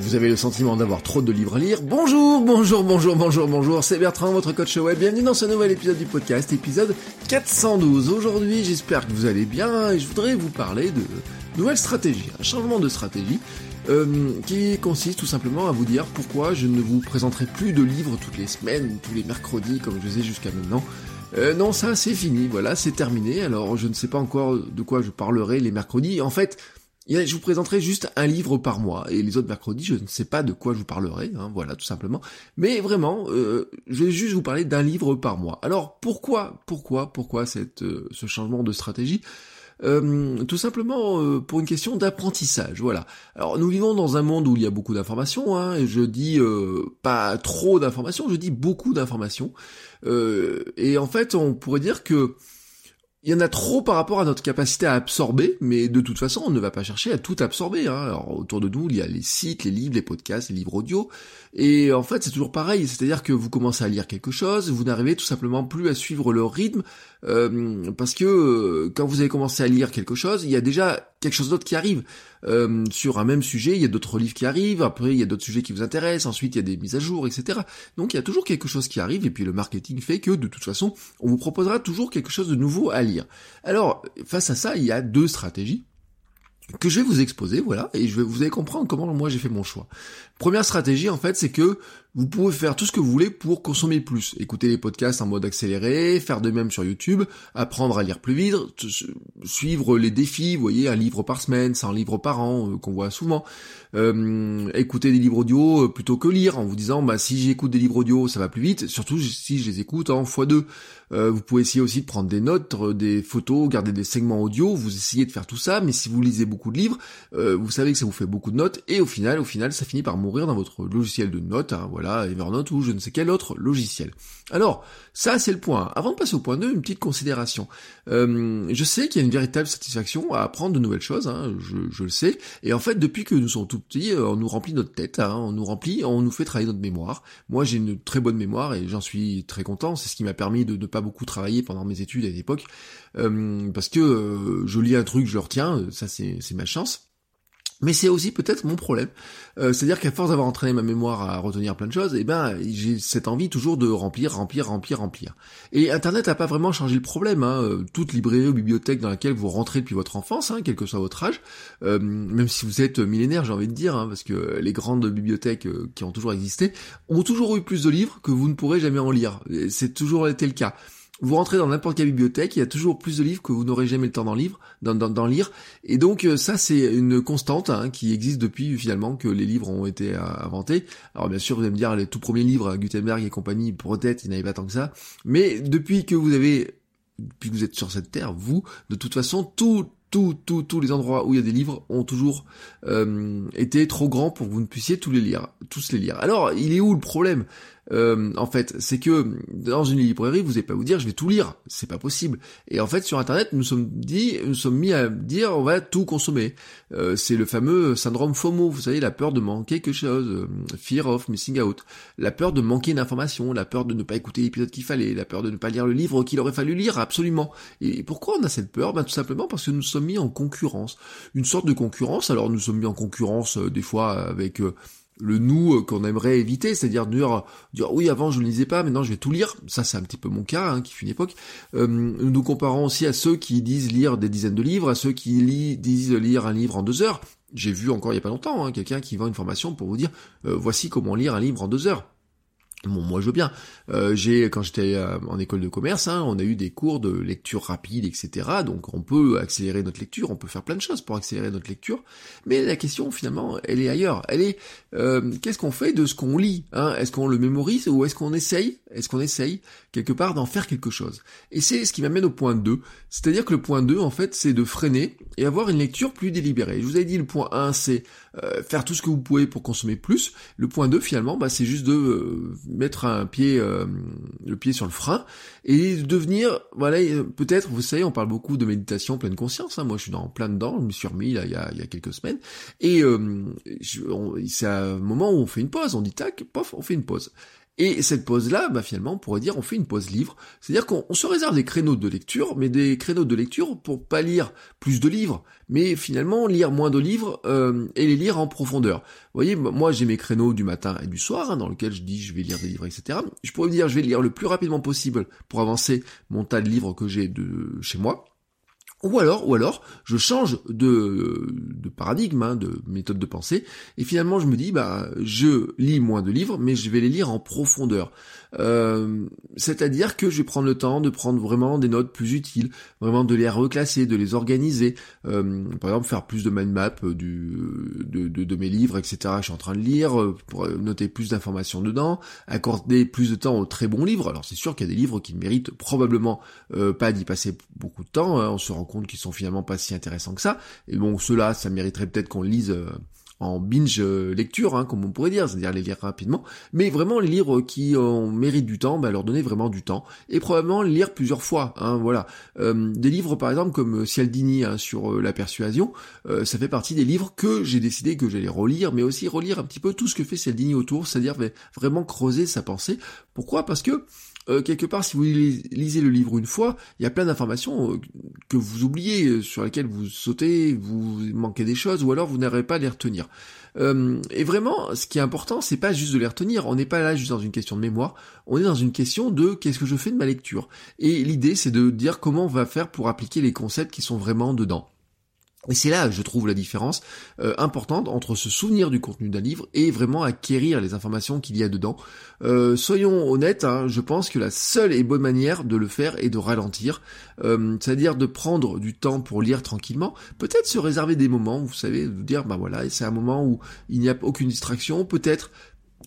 Vous avez le sentiment d'avoir trop de livres à lire Bonjour, bonjour, bonjour, bonjour, bonjour, c'est Bertrand, votre coach web. Bienvenue dans ce nouvel épisode du podcast, épisode 412. Aujourd'hui, j'espère que vous allez bien et je voudrais vous parler de nouvelle stratégie, un changement de stratégie euh, qui consiste tout simplement à vous dire pourquoi je ne vous présenterai plus de livres toutes les semaines, tous les mercredis comme je faisais jusqu'à maintenant. Euh, non, ça c'est fini, voilà, c'est terminé. Alors je ne sais pas encore de quoi je parlerai les mercredis. En fait, je vous présenterai juste un livre par mois et les autres mercredis, je ne sais pas de quoi je vous parlerai, hein, voilà tout simplement. Mais vraiment, euh, je vais juste vous parler d'un livre par mois. Alors pourquoi, pourquoi, pourquoi cette, euh, ce changement de stratégie? Euh, tout simplement euh, pour une question d'apprentissage. Voilà. Alors nous vivons dans un monde où il y a beaucoup d'informations, hein, et je dis euh, pas trop d'informations, je dis beaucoup d'informations. et en fait, on pourrait dire que il y en a trop par rapport à notre capacité à absorber, mais de toute façon, on ne va pas chercher à tout absorber. Hein. Alors, autour de nous, il y a les sites, les livres, les podcasts, les livres audio, et en fait, c'est toujours pareil, c'est-à-dire que vous commencez à lire quelque chose, vous n'arrivez tout simplement plus à suivre le rythme, euh, parce que euh, quand vous avez commencé à lire quelque chose, il y a déjà quelque chose d'autre qui arrive. Euh, sur un même sujet, il y a d'autres livres qui arrivent, après il y a d'autres sujets qui vous intéressent, ensuite il y a des mises à jour, etc. Donc il y a toujours quelque chose qui arrive, et puis le marketing fait que de toute façon, on vous proposera toujours quelque chose de nouveau à lire. Alors, face à ça, il y a deux stratégies que je vais vous exposer, voilà, et je vais vous allez comprendre comment moi j'ai fait mon choix. Première stratégie, en fait, c'est que vous pouvez faire tout ce que vous voulez pour consommer plus. Écouter les podcasts en mode accéléré, faire de même sur YouTube, apprendre à lire plus vite, suivre les défis, vous voyez, un livre par semaine, 100 livres par an, euh, qu'on voit souvent. Euh, écouter des livres audio euh, plutôt que lire, en vous disant, bah si j'écoute des livres audio, ça va plus vite, surtout si je les écoute en x2. vous pouvez essayer aussi de prendre des notes, des photos, garder des segments audio, vous essayez de faire tout ça, mais si vous lisez beaucoup de livres, vous savez que ça vous fait beaucoup de notes, et au final, au final, ça finit par mourir dans votre logiciel de notes, hein, voilà, Evernote ou je ne sais quel autre logiciel. Alors, ça c'est le point. Avant de passer au point 2, une petite considération. Euh, je sais qu'il y a une véritable satisfaction à apprendre de nouvelles choses, hein, je, le sais, et en fait depuis que nous sommes tout petits, euh, on nous remplit notre tête, hein, on nous remplit, on nous fait travailler notre mémoire. Moi j'ai une très bonne mémoire et j'en suis très content, c'est ce qui m'a permis de ne pas beaucoup travailler pendant mes études à l'époque, euh, parce que je lis un truc, je le retiens, ça c'est ma chance. Mais c'est aussi peut-être mon problème. Euh, c'est-à-dire qu'à force d'avoir entraîné ma mémoire à retenir plein de choses, eh ben j'ai cette envie toujours de remplir, remplir, remplir, remplir. Et Internet n'a pas vraiment changé le problème. Hein. Euh, toute librairie ou bibliothèque dans laquelle vous rentrez depuis votre enfance, hein, quel que soit votre âge, euh, même si vous êtes millénaire, j'ai envie de dire, hein, parce que les grandes bibliothèques qui ont toujours existé ont toujours eu plus de livres que vous ne pourrez jamais en lire. C'est toujours été le cas. Vous rentrez dans n'importe quelle bibliothèque, il y a toujours plus de livres que vous n'aurez jamais le temps d'en lire. Et donc euh, ça c'est une constante hein, qui existe depuis finalement que les livres ont été euh, inventés. Alors bien sûr vous allez me dire les tout premiers livres, Gutenberg et compagnie, peut-être ils n'avaient pas tant que ça. Mais depuis que vous avez, depuis que vous êtes sur cette terre, vous, de toute façon, tout, tous, tous, tous les endroits où il y a des livres ont toujours euh, été trop grands pour que vous ne puissiez tous les lire, tous les lire. Alors, il est où le problème? Euh, en fait, c'est que dans une librairie, vous n'allez pas vous dire je vais tout lire, c'est pas possible. Et en fait, sur Internet, nous sommes dit, nous sommes mis à dire on va tout consommer. Euh, c'est le fameux syndrome FOMO, vous savez, la peur de manquer quelque chose, euh, fear of missing out, la peur de manquer une information, la peur de ne pas écouter l'épisode qu'il fallait, la peur de ne pas lire le livre qu'il aurait fallu lire absolument. Et pourquoi on a cette peur? Ben tout simplement parce que nous sommes mis en concurrence, une sorte de concurrence. Alors nous sommes mis en concurrence des fois avec le nous euh, qu'on aimerait éviter, c'est-à-dire dire, dire oui avant je ne lisais pas, maintenant je vais tout lire, ça c'est un petit peu mon cas, hein, qui fut une époque. Euh, nous comparons aussi à ceux qui disent lire des dizaines de livres, à ceux qui disent lire un livre en deux heures. J'ai vu encore il y a pas longtemps hein, quelqu'un qui vend une formation pour vous dire euh, voici comment lire un livre en deux heures. Bon, moi je veux bien. Euh, j'ai quand j'étais euh, en école de commerce, hein, on a eu des cours de lecture rapide, etc. Donc on peut accélérer notre lecture, on peut faire plein de choses pour accélérer notre lecture. Mais la question finalement, elle est ailleurs. Elle est euh, qu'est-ce qu'on fait de ce qu'on lit hein? Est-ce qu'on le mémorise ou est-ce qu'on essaye? Est-ce qu'on essaye quelque part d'en faire quelque chose? Et c'est ce qui m'amène au point 2. C'est-à-dire que le point 2, en fait, c'est de freiner et avoir une lecture plus délibérée. Je vous avais dit le point 1, c'est faire tout ce que vous pouvez pour consommer plus. Le point 2, finalement, bah, c'est juste de mettre un pied, euh, le pied sur le frein et devenir, voilà, peut-être, vous savez, on parle beaucoup de méditation pleine conscience. Hein, moi, je suis dans plein dedans. Je me suis remis là il y a, il y a quelques semaines et euh, c'est un moment où on fait une pause. On dit tac, pof, on fait une pause. Et cette pause-là, bah finalement, on pourrait dire on fait une pause livre. C'est-à-dire qu'on se réserve des créneaux de lecture, mais des créneaux de lecture pour pas lire plus de livres, mais finalement lire moins de livres euh, et les lire en profondeur. Vous voyez, moi j'ai mes créneaux du matin et du soir, hein, dans lesquels je dis je vais lire des livres, etc. Je pourrais dire je vais lire le plus rapidement possible pour avancer mon tas de livres que j'ai de chez moi. Ou alors, ou alors, je change de, de paradigme, hein, de méthode de pensée, et finalement je me dis, bah, je lis moins de livres, mais je vais les lire en profondeur. Euh, c'est-à-dire que je vais prendre le temps de prendre vraiment des notes plus utiles, vraiment de les reclasser, de les organiser. Euh, par exemple, faire plus de mind map euh, du, de, de, mes livres, etc. Je suis en train de lire pour noter plus d'informations dedans, accorder plus de temps aux très bons livres. Alors c'est sûr qu'il y a des livres qui méritent probablement pas d'y passer beaucoup de temps. Hein. On se rend compte qu'ils sont finalement pas si intéressants que ça. Et bon, ceux-là, ça mériterait peut-être qu'on lise euh, en binge euh, lecture, hein, comme on pourrait dire, c'est-à-dire les lire rapidement, mais vraiment les livres qui ont méritent du temps, bah, leur donner vraiment du temps, et probablement les lire plusieurs fois, hein, voilà. Euh, des livres par exemple comme Cialdini hein, sur la persuasion, ça fait partie des livres que j'ai décidé que j'allais relire, mais aussi relire un petit peu tout ce que fait Cialdini autour, c'est-à-dire vraiment creuser sa pensée. Pourquoi? Parce que euh, quelque part, si vous lisez le livre une fois, il y a plein d'informations euh, que vous oubliez, euh, sur lesquelles vous sautez, vous manquez des choses, ou alors vous n'arrivez pas à les retenir. et vraiment, ce qui est important, c'est pas juste de les retenir. On n'est pas là juste dans une question de mémoire. On est dans une question de qu'est-ce que je fais de ma lecture. Et l'idée, c'est de dire comment on va faire pour appliquer les concepts qui sont vraiment dedans. Et c'est là, je trouve, la différence euh, importante entre se souvenir du contenu d'un livre et vraiment acquérir les informations qu'il y a dedans. Euh, soyons honnêtes, hein, je pense que la seule et bonne manière de le faire est de ralentir, euh, c'est-à-dire de prendre du temps pour lire tranquillement, peut-être se réserver des moments, vous savez, de dire, bah voilà, c'est un moment où il n'y a aucune distraction, peut-être,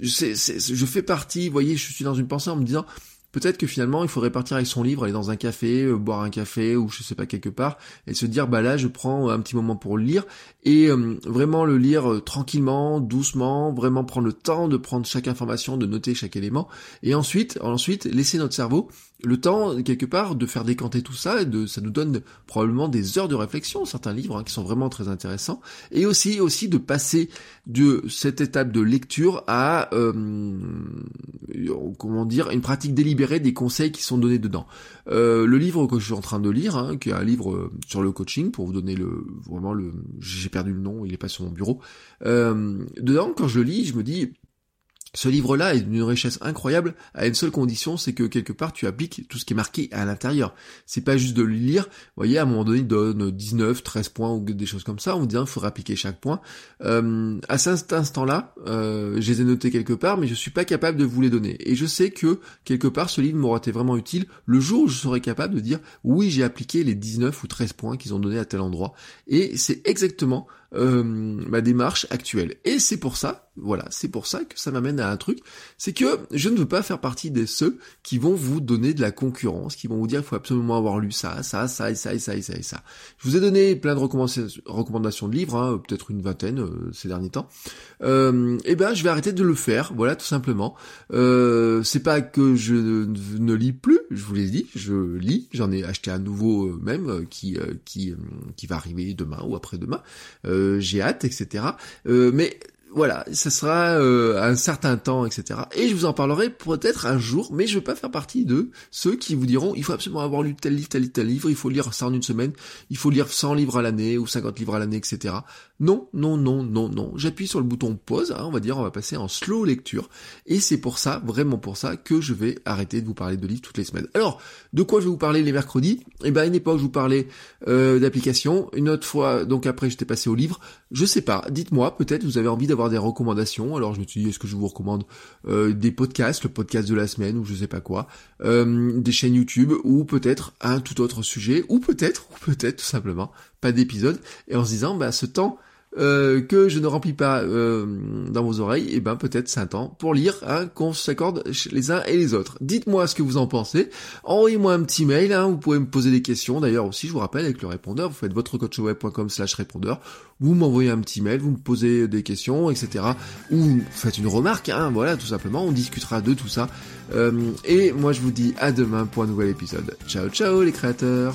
je fais partie, vous voyez, je suis dans une pensée en me disant, Peut-être que finalement il faudrait partir avec son livre, aller dans un café, euh, boire un café ou je sais pas quelque part, et se dire bah là je prends un petit moment pour le lire et euh, vraiment le lire euh, tranquillement, doucement, vraiment prendre le temps de prendre chaque information, de noter chaque élément, et ensuite ensuite laisser notre cerveau le temps quelque part de faire décanter tout ça et de ça nous donne probablement des heures de réflexion certains livres hein, qui sont vraiment très intéressants. Et aussi aussi de passer de cette étape de lecture à euh, comment dire une pratique délibérée des conseils qui sont donnés dedans. Euh, le livre que je suis en train de lire hein, qui est un livre sur le coaching pour vous donner le vraiment le j'ai perdu le nom il est pas sur mon bureau. Euh, dedans quand je lis je me dis ce livre-là est d'une richesse incroyable à une seule condition, c'est que quelque part tu appliques tout ce qui est marqué à l'intérieur. C'est pas juste de le lire. Vous voyez, à un moment donné, il donne 19, 13 points ou des choses comme ça. On vous dit, il faut appliquer chaque point. Euh, à cet instant-là, euh, je les ai notés quelque part, mais je suis pas capable de vous les donner. Et je sais que quelque part, ce livre m'aura été vraiment utile le jour où je serai capable de dire, oui, j'ai appliqué les 19 ou 13 points qu'ils ont donnés à tel endroit. Et c'est exactement euh, ma démarche actuelle. Et c'est pour ça, voilà, c'est pour ça que ça m'amène à un truc, c'est que je ne veux pas faire partie de ceux qui vont vous donner de la concurrence, qui vont vous dire il faut absolument avoir lu ça, ça, ça, et ça, et ça, et ça, et ça. Je vous ai donné plein de recommandations de livres, hein, peut-être une vingtaine euh, ces derniers temps. Euh, et eh ben, je vais arrêter de le faire, voilà, tout simplement. Euh, c'est pas que je ne lis plus, je vous l'ai dit, je lis, j'en ai acheté un nouveau euh, même qui qui qui va arriver demain ou après-demain. Euh, j'ai hâte, etc. Euh, mais voilà, ça sera euh, un certain temps, etc. Et je vous en parlerai peut-être un jour, mais je veux pas faire partie de ceux qui vous diront il faut absolument avoir lu tel livre, tel tel livre, il faut lire ça en une semaine, il faut lire 100 livres à l'année ou 50 livres à l'année, etc. Non, non, non, non, non. J'appuie sur le bouton pause, hein, on va dire, on va passer en slow lecture. Et c'est pour ça, vraiment pour ça, que je vais arrêter de vous parler de livres toutes les semaines. Alors, de quoi je vais vous parler les mercredis? Eh ben, à une époque, je vous parlais euh, d'applications. Une autre fois, donc après, j'étais passé au livre. Je sais pas, dites-moi, peut-être vous avez envie d'avoir des recommandations. Alors je me suis dit, est-ce que je vous recommande euh, des podcasts, le podcast de la semaine ou je sais pas quoi, euh, des chaînes YouTube ou peut-être un tout autre sujet ou peut-être, ou peut-être tout simplement pas d'épisode. Et en se disant, bah ce temps euh, que je ne remplis pas euh, dans vos oreilles, et eh ben peut-être c'est un temps pour lire, hein, qu'on s'accorde les uns et les autres. Dites-moi ce que vous en pensez. Envoyez-moi un petit mail, hein, vous pouvez me poser des questions. D'ailleurs aussi, je vous rappelle, avec le répondeur, vous faites votrecoachweb.com slash répondeur, vous m'envoyez un petit mail, vous me posez des questions, etc. Ou faites une remarque, hein, voilà, tout simplement, on discutera de tout ça. Euh, et moi je vous dis à demain pour un nouvel épisode. Ciao ciao les créateurs